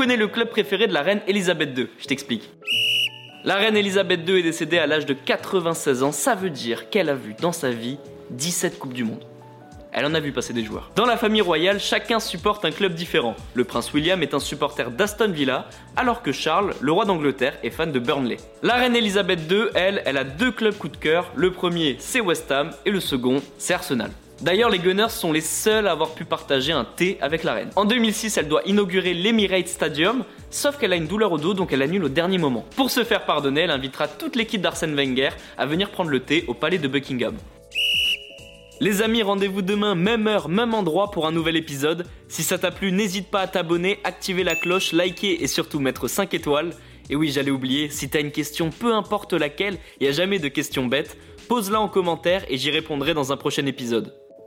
connaît le club préféré de la reine Elisabeth II Je t'explique. La reine Elisabeth II est décédée à l'âge de 96 ans, ça veut dire qu'elle a vu dans sa vie 17 Coupes du Monde. Elle en a vu passer des joueurs. Dans la famille royale, chacun supporte un club différent. Le prince William est un supporter d'Aston Villa, alors que Charles, le roi d'Angleterre, est fan de Burnley. La reine Elisabeth II, elle, elle a deux clubs coup de cœur. Le premier, c'est West Ham, et le second, c'est Arsenal. D'ailleurs, les Gunners sont les seuls à avoir pu partager un thé avec la reine. En 2006, elle doit inaugurer l'Emirates Stadium, sauf qu'elle a une douleur au dos donc elle annule au dernier moment. Pour se faire pardonner, elle invitera toute l'équipe d'Arsène Wenger à venir prendre le thé au palais de Buckingham. Les amis, rendez-vous demain, même heure, même endroit pour un nouvel épisode. Si ça t'a plu, n'hésite pas à t'abonner, activer la cloche, liker et surtout mettre 5 étoiles. Et oui, j'allais oublier, si t'as une question, peu importe laquelle, il a jamais de questions bêtes, pose-la en commentaire et j'y répondrai dans un prochain épisode.